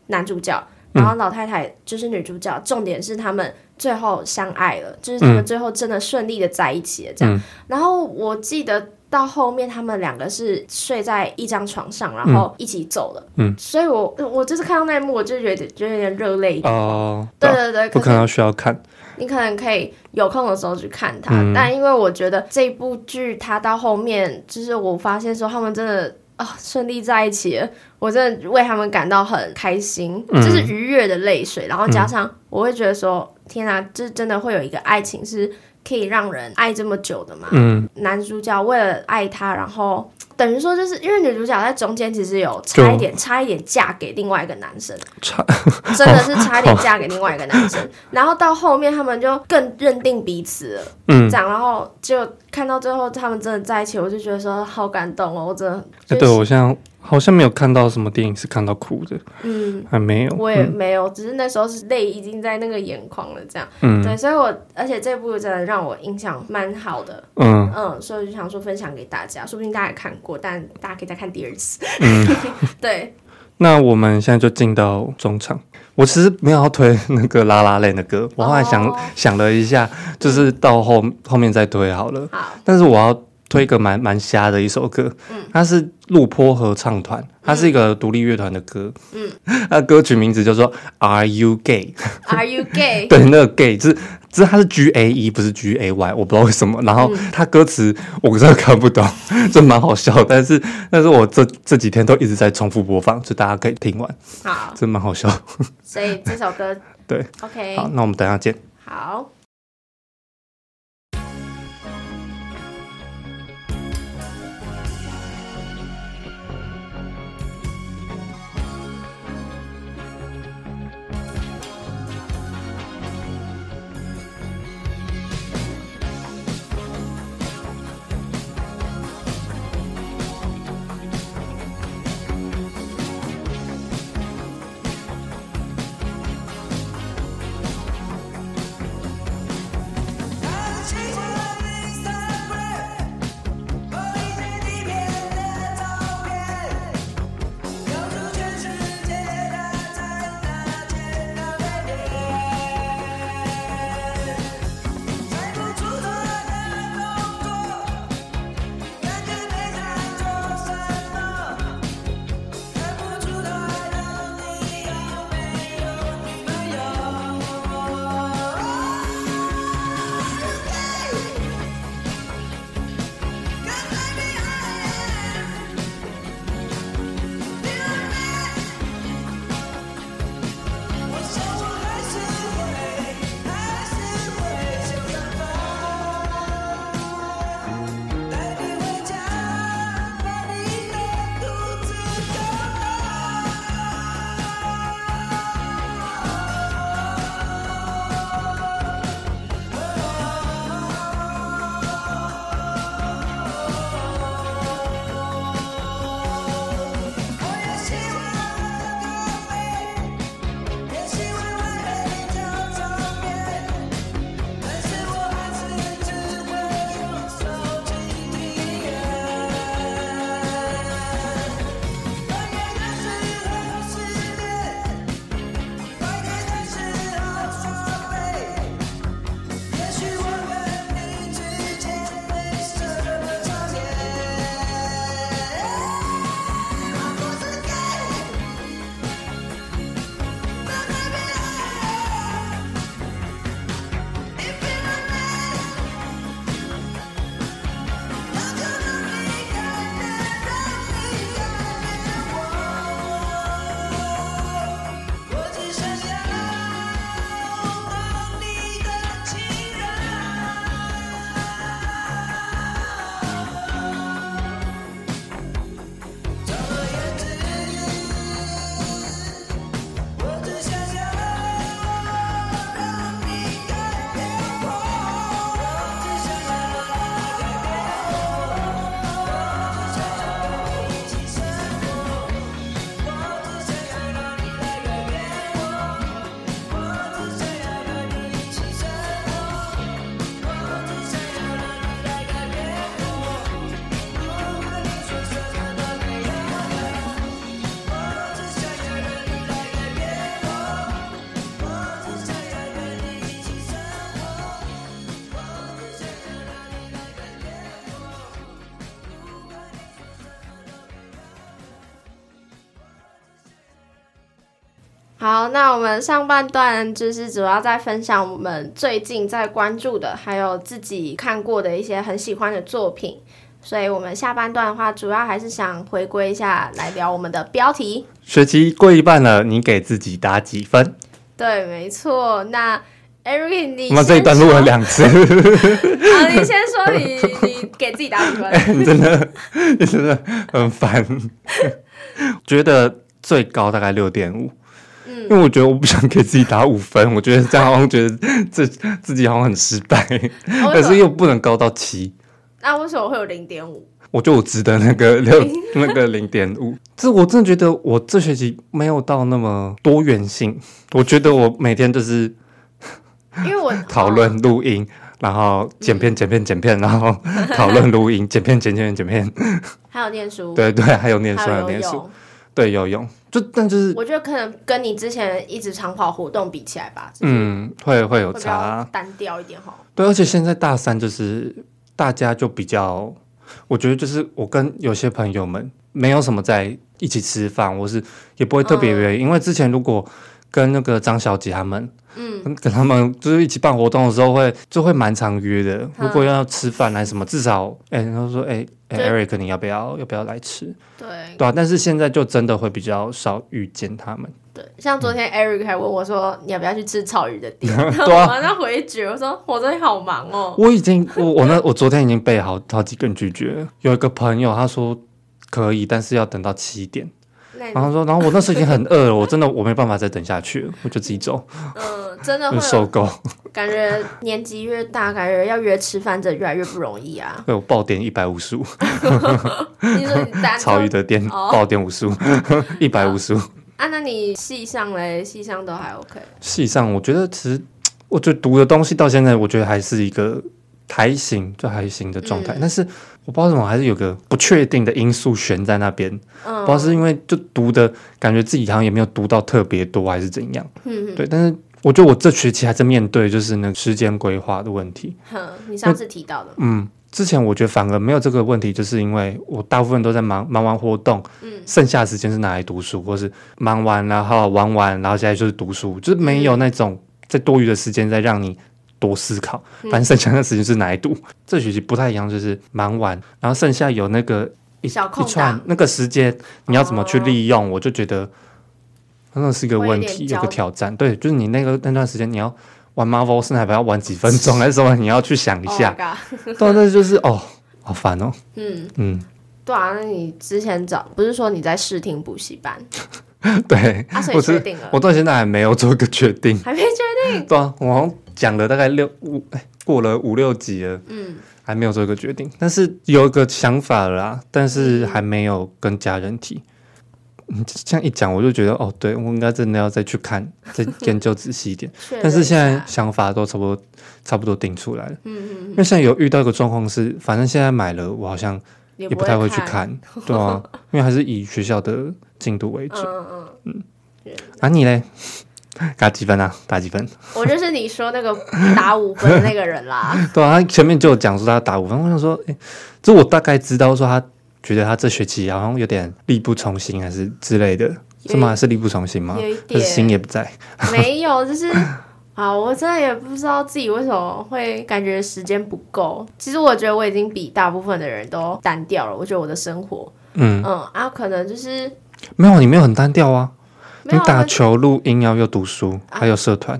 男主角，然后老太太就是女主角。重点是他们最后相爱了，就是他们最后真的顺利的在一起了。这样，然后我记得。到后面，他们两个是睡在一张床上，然后一起走了。嗯，所以我我就是看到那一幕，我就觉得就有点热泪哦。对对对，不可能需要看。你可能可以有空的时候去看他，嗯、但因为我觉得这部剧它到后面，就是我发现说他们真的啊顺利在一起了，我真的为他们感到很开心，嗯、就是愉悦的泪水。然后加上我会觉得说，天啊，这真的会有一个爱情是。可以让人爱这么久的嘛？嗯，男主角为了爱她，然后 等于说就是因为女主角在中间其实有差一点，差一点嫁给另外一个男生，差 真的是差一点嫁给另外一个男生。哦、然后到后面他们就更认定彼此了，嗯，这样，然后就看到最后他们真的在一起，我就觉得说好感动哦，我真的。哎、欸，对我像。好像没有看到什么电影是看到哭的，嗯，还没有，我也没有，嗯、只是那时候是泪已经在那个眼眶了，这样，嗯，对，所以我而且这部真的让我印象蛮好的，嗯。嗯，所以我就想说分享给大家，说不定大家也看过，但大家可以再看第二次，嗯，对。那我们现在就进到中场，我其实没有要推那个 La La Land 的歌，我后来想、哦、想了一下，就是到后、嗯、后面再推好了，好，但是我要。推一个蛮蛮瞎的一首歌，嗯，它是陆坡合唱团，它是一个独立乐团的歌，嗯，它歌曲名字叫做 Are You Gay？Are You Gay？对，那个 gay 是，只是它是 G A E，不是 G A Y，我不知道为什么。然后它歌词我真的看不懂，这蛮好笑，但是但是我这这几天都一直在重复播放，就大家可以听完，好，真蛮好笑。所以这首歌对，OK，好，那我们等一下见，好。好，那我们上半段就是主要在分享我们最近在关注的，还有自己看过的一些很喜欢的作品。所以，我们下半段的话，主要还是想回归一下来聊我们的标题。学期过一半了，你给自己打几分？对，没错。那 Eric，你我们这一段录了两次。好，你先说你，你你给自己打几分？欸、你真的，你真的很烦。觉得最高大概六点五。嗯，因为我觉得我不想给自己打五分，我觉得这样好像觉得 自自己好像很失败，可是又不能高到七。那为什么会有零点五？我觉得我值得那个 六那个零点五。这我真的觉得我这学期没有到那么多元性。我觉得我每天就是因为我讨论录音，然后剪片剪片剪片，然后讨论录音剪片剪片剪片，还有念书。对对，还有念书还有念书，对有用。就但就是我觉得可能跟你之前一直长跑活动比起来吧，嗯，会会有差，单调一点哈。对，而且现在大三就是。大家就比较，我觉得就是我跟有些朋友们没有什么在一起吃饭，我是也不会特别约，嗯，因为之前如果跟那个张小姐他们，嗯，跟他们就是一起办活动的时候会就会蛮常约的。嗯，如果要吃饭来什么，至少哎，他，欸，说哎，欸欸，Eric 你要不要要不要来吃？对对啊，但是现在就真的会比较少遇见他们。对，像昨天 Eric 还问我说：“你要不要去吃草鱼的店？” 对啊，那回绝我说：“我昨天好忙哦。”我已经我我那我昨天已经被好好几个人拒绝了。有一个朋友他说可以，但是要等到七点。然后说，然后我那时候已经很饿了，我真的我没办法再等下去了，我就自己走。嗯，真的会受够。感觉年纪越大，感觉要约吃饭真的越来越不容易啊。对，我爆点一百五十五。你说你草鱼的店爆点五十五，一百五十五。啊，那你系上嘞？系上都还 OK。系上，我觉得其实，我觉得读的东西到现在，我觉得还是一个还行，就还行的状态。嗯、但是我不知道怎么，还是有个不确定的因素悬在那边。嗯。不知道是因为就读的感觉自己好像也没有读到特别多，还是怎样。嗯。对，但是我觉得我这学期还在面对就是那个时间规划的问题。哼，你上次提到的。嗯。之前我觉得反而没有这个问题，就是因为我大部分都在忙忙完活动，嗯，剩下的时间是拿来读书，或是忙完然后玩完，然后现在就是读书，就是没有那种在多余的时间再让你多思考，反正剩下的时间是拿来读。嗯、这学期不太一样，就是忙完，然后剩下有那个一小一串那个时间，你要怎么去利用？哦、我就觉得真的是一个问题，有个挑战。对，就是你那个那段时间你要。玩 Marvel 是还不要玩几分钟 还是什么？你要去想一下。对，那就是哦，好烦哦。嗯嗯，对啊，那你之前找不是说你在试听补习班？对，啊、我确定了。我到现在还没有做一个决定，还没决定。对啊，我讲了大概六五，哎，过了五六集了，嗯，还没有做一个决定，但是有一个想法了啦，但是还没有跟家人提。你这样一讲，我就觉得哦，对，我应该真的要再去看，再研究仔细一点。但是现在想法都差不多，差不多定出来了。嗯嗯。因为现在有遇到一个状况是，反正现在买了，我好像也不太会去看，对啊，因为还是以学校的进度为主。嗯嗯嗯。啊，你嘞？打几分啊？打几分？我就是你说那个打五分的那个人啦。对啊，他前面就有讲说他打五分，我想说，哎，这我大概知道说他。觉得他这学期好像有点力不从心，还是之类的，是吗？是力不从心吗？有一点，心也不在。没有，就是啊，我真的也不知道自己为什么会感觉时间不够。其实我觉得我已经比大部分的人都单调了。我觉得我的生活，嗯嗯啊，可能就是没有，你没有很单调啊。你打球、录音，要又读书，还有社团，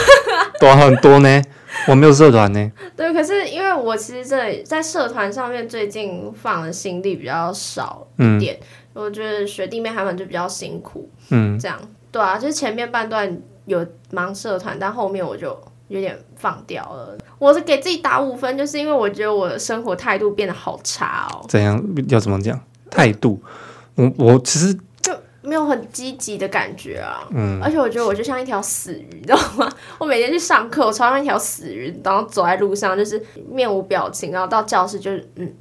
多很多呢。我没有社团呢。对，可是因为我其实在在社团上面最近放的心力比较少一点，嗯、我觉得学弟妹他们就比较辛苦，嗯，这样对啊，就是前面半段有忙社团，但后面我就有点放掉了。我是给自己打五分，就是因为我觉得我的生活态度变得好差哦。怎样？要怎么讲？态度？我我其实。没有很积极的感觉啊，嗯，而且我觉得我就像一条死鱼，你知道吗？我每天去上课，我超像一条死鱼，然后走在路上就是面无表情，然后到教室就是嗯，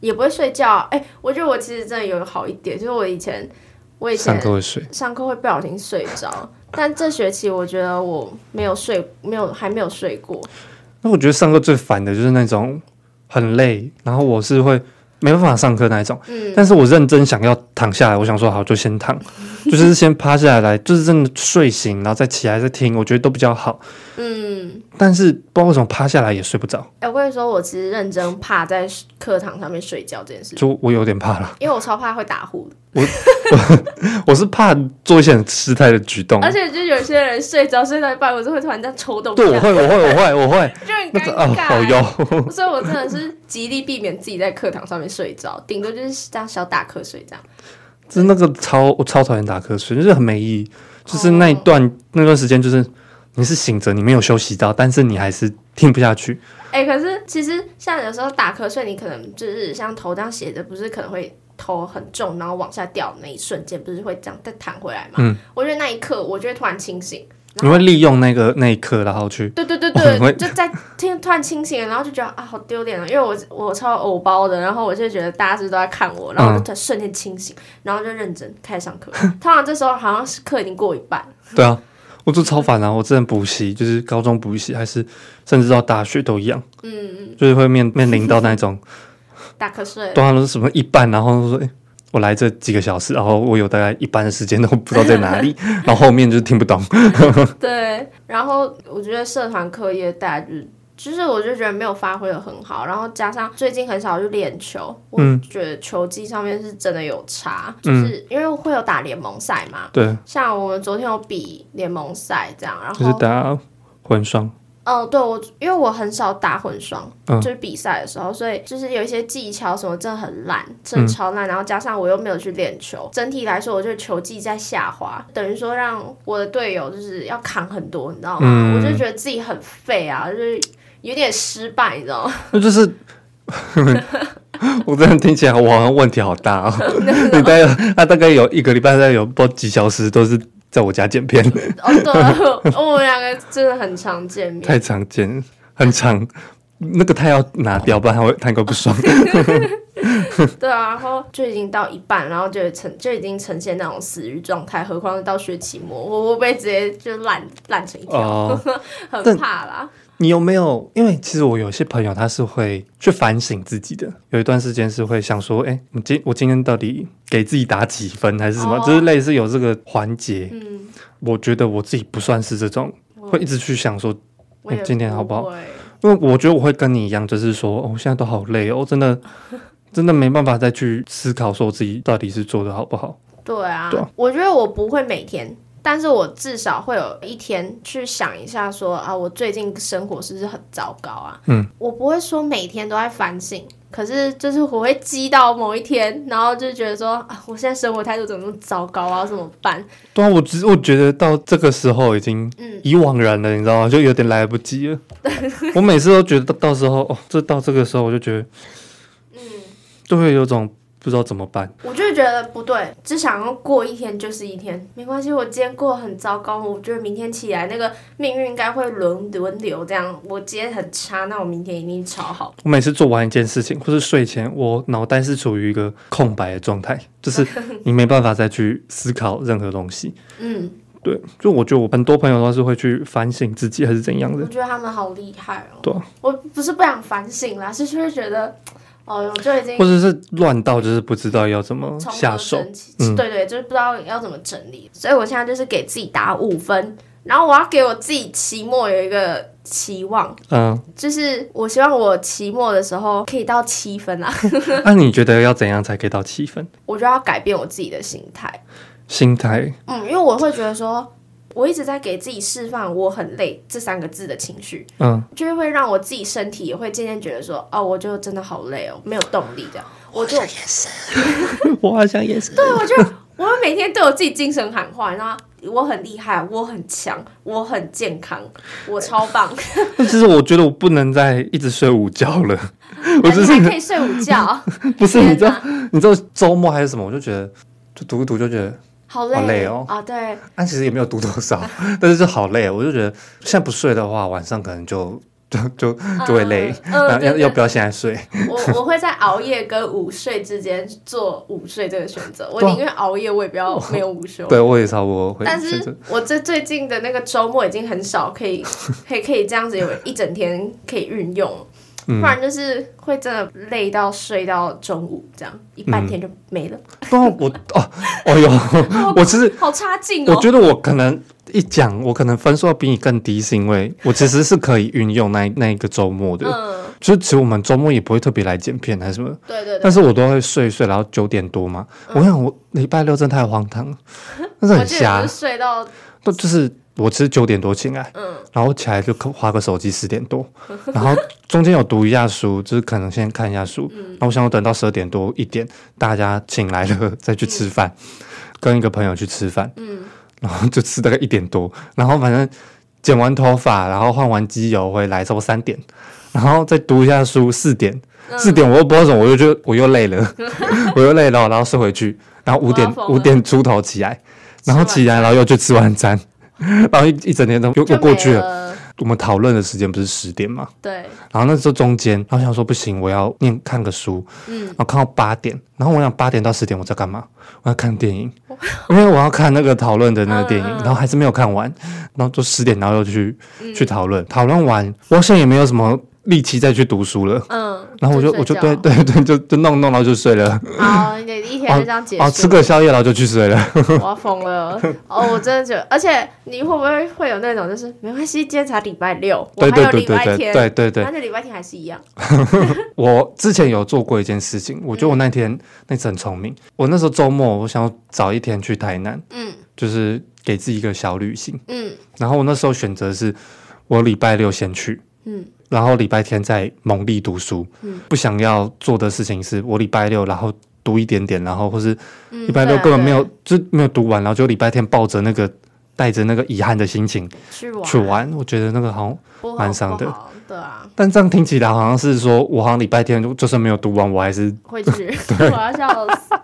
也不会睡觉。哎、欸，我觉得我其实真的有好一点，就是我以前我以前上课会睡，上课会不小心睡着，但这学期我觉得我没有睡，没有还没有睡过。那我觉得上课最烦的就是那种很累，然后我是会没办法上课那一种。嗯，但是我认真想要躺下来，我想说好就先躺，就是先趴下来来，就是真的睡醒，然后再起来再听，我觉得都比较好。嗯，但是不知道为什么趴下来也睡不着。哎、欸，我跟你说，我其实认真怕在课堂上面睡觉这件事，就我有点怕了，因为我超怕会打呼。我我，我是怕做一些很失态的举动，而且就有些人睡着睡到一半，我就会突然这样抽动。对，我会，我会，我会，我会，就很尴尬。所以我真的是极力避免自己在课堂上面睡着，顶多就是这样小打瞌睡这样。就是那个超我超讨厌打瞌睡，就是很没意义。就是那一段、哦、那段时间，就是你是醒着，你没有休息到，但是你还是听不下去。哎、欸，可是其实像有时候打瞌睡，你可能就是像头这样斜着，不是可能会头很重，然后往下掉的那一瞬间，不是会这样再弹回来吗？嗯，我觉得那一刻，我就会突然清醒。你会利用那个那一刻，然后去对对对对，就在听突然清醒了，然后就觉得啊，好丢脸啊，因为我我超偶包的，然后我就觉得大家是不是都在看我，然后我就瞬间清醒，嗯、然后就认真开始上课。通常这时候好像是课已经过一半。对啊，我就超烦啊！我之前补习，就是高中补习，还是甚至到大学都一样。嗯嗯，就是会面面临到那种 打瞌睡，通常都是什么一半，然后说欸。我来这几个小时，然后我有大概一半的时间都不知道在哪里，然后后面就听不懂。对，然后我觉得社团课业大家就是，就是我就觉得没有发挥得很好，然后加上最近很少去练球，我觉得球技上面是真的有差，嗯、就是因为会有打联盟赛嘛。对，像我们昨天有比联盟赛这样，然后就是打混双。哦，对，我因为我很少打混双，嗯、就是比赛的时候，所以就是有一些技巧什么真的很烂，真的超烂。嗯、然后加上我又没有去练球，整体来说，我觉得球技在下滑，等于说让我的队友就是要扛很多，你知道吗？嗯、我就觉得自己很废啊，就是有点失败，你知道吗？那就是，我真的听起来我好像问题好大啊、哦！你大概他大概有一个礼拜，大概有不知道几小时都是。在我家剪片哦，对，我们两个真的很常见面，太常见，很常，那个他要拿掉，不然他会他应该不爽。对啊，然后就已经到一半，然后就呈就已经呈现那种死鱼状态，何况是到学期末，我我被直接就烂烂成一条，哦、很怕啦。你有没有？因为其实我有些朋友他是会去反省自己的，有一段时间是会想说，哎，我今我今天到底给自己打几分，还是什么？哦、就是类似有这个环节。嗯，我觉得我自己不算是这种会一直去想说，哎，今天好不好？因为我觉得我会跟你一样，就是说，哦，我现在都好累哦，真的 真的没办法再去思考说自己到底是做的好不好。对啊，对啊，我觉得我不会每天。但是我至少会有一天去想一下说，说啊，我最近生活是不是很糟糕啊？嗯，我不会说每天都在反省，可是就是我会积到某一天，然后就觉得说啊，我现在生活态度怎么那么糟糕啊？怎么办？对啊，我只我觉得到这个时候已经已惘然了，嗯、你知道吗？就有点来不及了。我每次都觉得到时候哦，这到这个时候我就觉得，嗯，都会有种。不知道怎么办，我就觉得不对，只想要过一天就是一天，没关系。我今天过得很糟糕，我觉得明天起来那个命运应该会轮轮流这样。我今天很差，那我明天一定超好。我每次做完一件事情，或是睡前，我脑袋是处于一个空白的状态，就是 你没办法再去思考任何东西。嗯，对，就我觉得我很多朋友都是会去反省自己，还是怎样的。我觉得他们好厉害哦。对啊，我不是不想反省啦，是就是觉得。哦，我就已经或者是乱到就是不知道要怎么下手，嗯、对对，就是不知道要怎么整理，所以我现在就是给自己打五分，然后我要给我自己期末有一个期望，嗯，就是我希望我期末的时候可以到七分啊。那 你觉得要怎样才可以到七分？我就要改变我自己的心态，心态，嗯，因为我会觉得说。我一直在给自己释放“我很累”这三个字的情绪，嗯，就是会让我自己身体也会渐渐觉得说，哦，我就真的好累哦，没有动力这样。我就也是，我好像也是。对，我就我每天对我自己精神喊话，然后我很厉害，我很强，我很健康，我超棒。但 其实我觉得我不能再一直睡午觉了，我只是还可以睡午觉。不是，你知道，你知道周末还是什么？我就觉得，就读一读就觉得。好累，好累哦！啊，对，但其实也没有读多少，但是就好累。我就觉得现在不睡的话，晚上可能就就就 就会累。要要不要现在睡？我我会在熬夜跟午睡之间做午睡这个选择。我宁愿熬夜，我也不要没有午休。对，我也差不多会。但是我这最近的那个周末已经很少可以 可以可以这样子有一整天可以运用。不然就是会真的累到睡到中午这样，一半天就没了。哦，我哦，哎呦，我其实好差劲哦。我觉得我可能一讲，我可能分数要比你更低，是因为我其实是可以运用那那一个周末的。嗯，就是其实我们周末也不会特别来剪片还是什么。对对对。但是我都会睡一睡，然后九点多嘛。我想我礼拜六真的太荒唐了，但是很瞎。睡到都就是。我其实九点多起来，嗯，然后起来就花个手机十点多，然后中间有读一下书，就是可能先看一下书，嗯，然后我想我等到十二点多一点，大家请来了再去吃饭，嗯，跟一个朋友去吃饭，嗯，然后就吃大概一点多，然后反正剪完头发，然后换完机油回来，差不多三点，然后再读一下书，四点，四点我又不知道什么，我又觉得我又累了，我又累了，然后睡回去，然后五点五点出头起来，然后起来然后又去吃晚餐。然后一一整天都又又过去了。我们讨论的时间不是十点吗？对。然后那时候中间，然后想说不行，我要念看个书。嗯。然后看到八点，然后我想八点到十点我在干嘛？我要看电影，因为 我要看那个讨论的那个电影，然后还是没有看完，然后就十点，然后又去去讨论，讨论完，我现在也没有什么。力气再去读书了，嗯，然后我就我就对对对，就就弄弄，然后就睡了。好，你一天就这样结束。哦，吃个宵夜，然后就去睡了。我要疯了！哦，我真的觉得，而且你会不会会有那种，就是没关系，今天才礼拜六，我还有礼拜天，对对对，反正礼拜天还是一样。我之前有做过一件事情，我觉得我那天那次很聪明。我那时候周末，我想要早一天去台南，嗯，就是给自己一个小旅行，嗯。然后我那时候选择是，我礼拜六先去，嗯。然后礼拜天再猛力读书，嗯，不想要做的事情是我礼拜六然后读一点点，然后或是礼拜六根本没有就没有读完，然后就礼拜天抱着那个带着那个遗憾的心情去玩，去玩，我觉得那个好像蛮伤的，对啊。但这样听起来好像是说我好像礼拜天就算没有读完，我还是会去，我要笑死。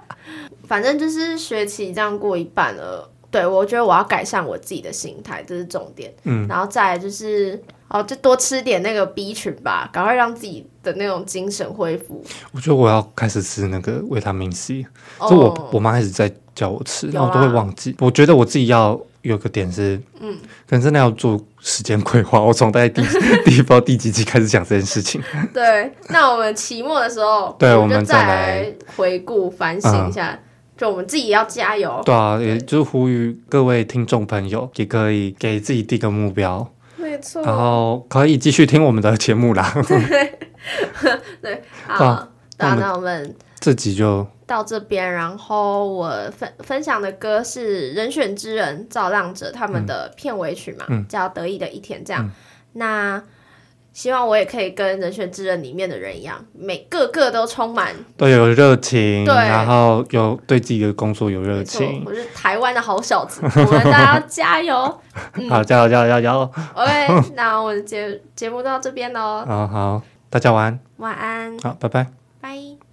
反正就是学期这样过一半了，对，我觉得我要改善我自己的心态，这是重点。嗯，然后再来就是。哦，就多吃点那个 B 群吧，赶快让自己的那种精神恢复。我觉得我要开始吃那个维他命 C，就、oh, 我我妈一直在叫我吃，然后我都会忘记。我觉得我自己要有个点是，嗯，可能真的要做时间规划。我从大概第 第一包第几集开始讲这件事情。对，那我们期末的时候，对，我们再来回顾反省一下，嗯、就我们自己要加油。对啊，对也就是呼吁各位听众朋友，也可以给自己定个目标。没错然后可以继续听我们的节目啦。对，对，好，啊、那那我们这集就到这边。然后我分分享的歌是人选之人造浪者他们的片尾曲嘛，嗯、叫《得意的一天》这样。嗯、那希望我也可以跟人选之人里面的人一样，每个个都充满都有热情，对，然后有对自己的工作有热情。我是台湾的好小子，我们大家加油！嗯、好，加油，加油，加油！OK，那我的节节目到这边喽。好好，大家晚安。晚安。好，拜拜。拜。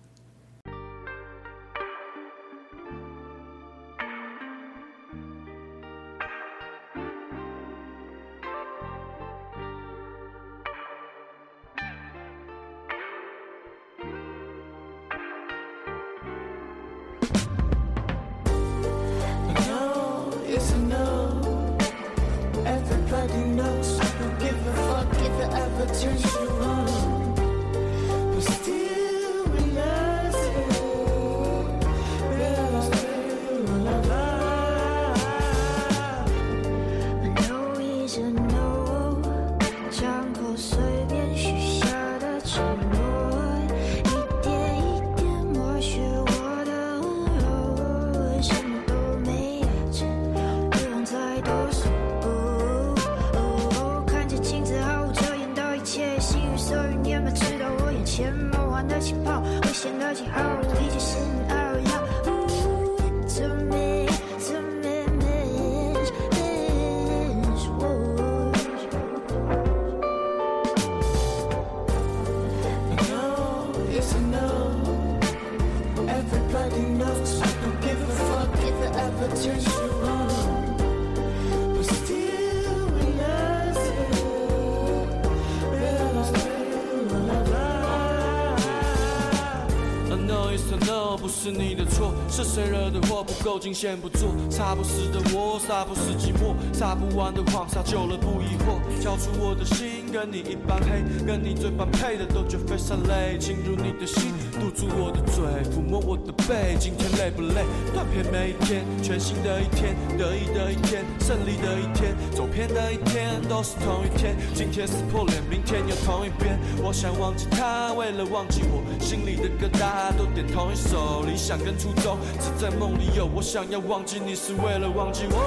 no is no 不是你的错是谁惹的祸不够惊险不做杀不死的我杀不死寂寞撒不完的谎撒久了不疑惑交出我的心跟你一般黑跟你最般配的都绝非善类侵入你的心堵住我的嘴抚摸我的背今天累不累断片每一天全新的一天得意的一天胜利的一天走偏的一天都是同一天今天撕破脸明天又同一边我想忘记他为了忘记我。心里的疙瘩都点同一首。理想跟初衷，只在梦里有。我想要忘记你，是为了忘记我。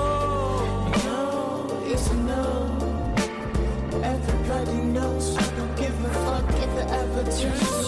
No, it's a no. Everybody knows I don't give a fuck if it ever turns.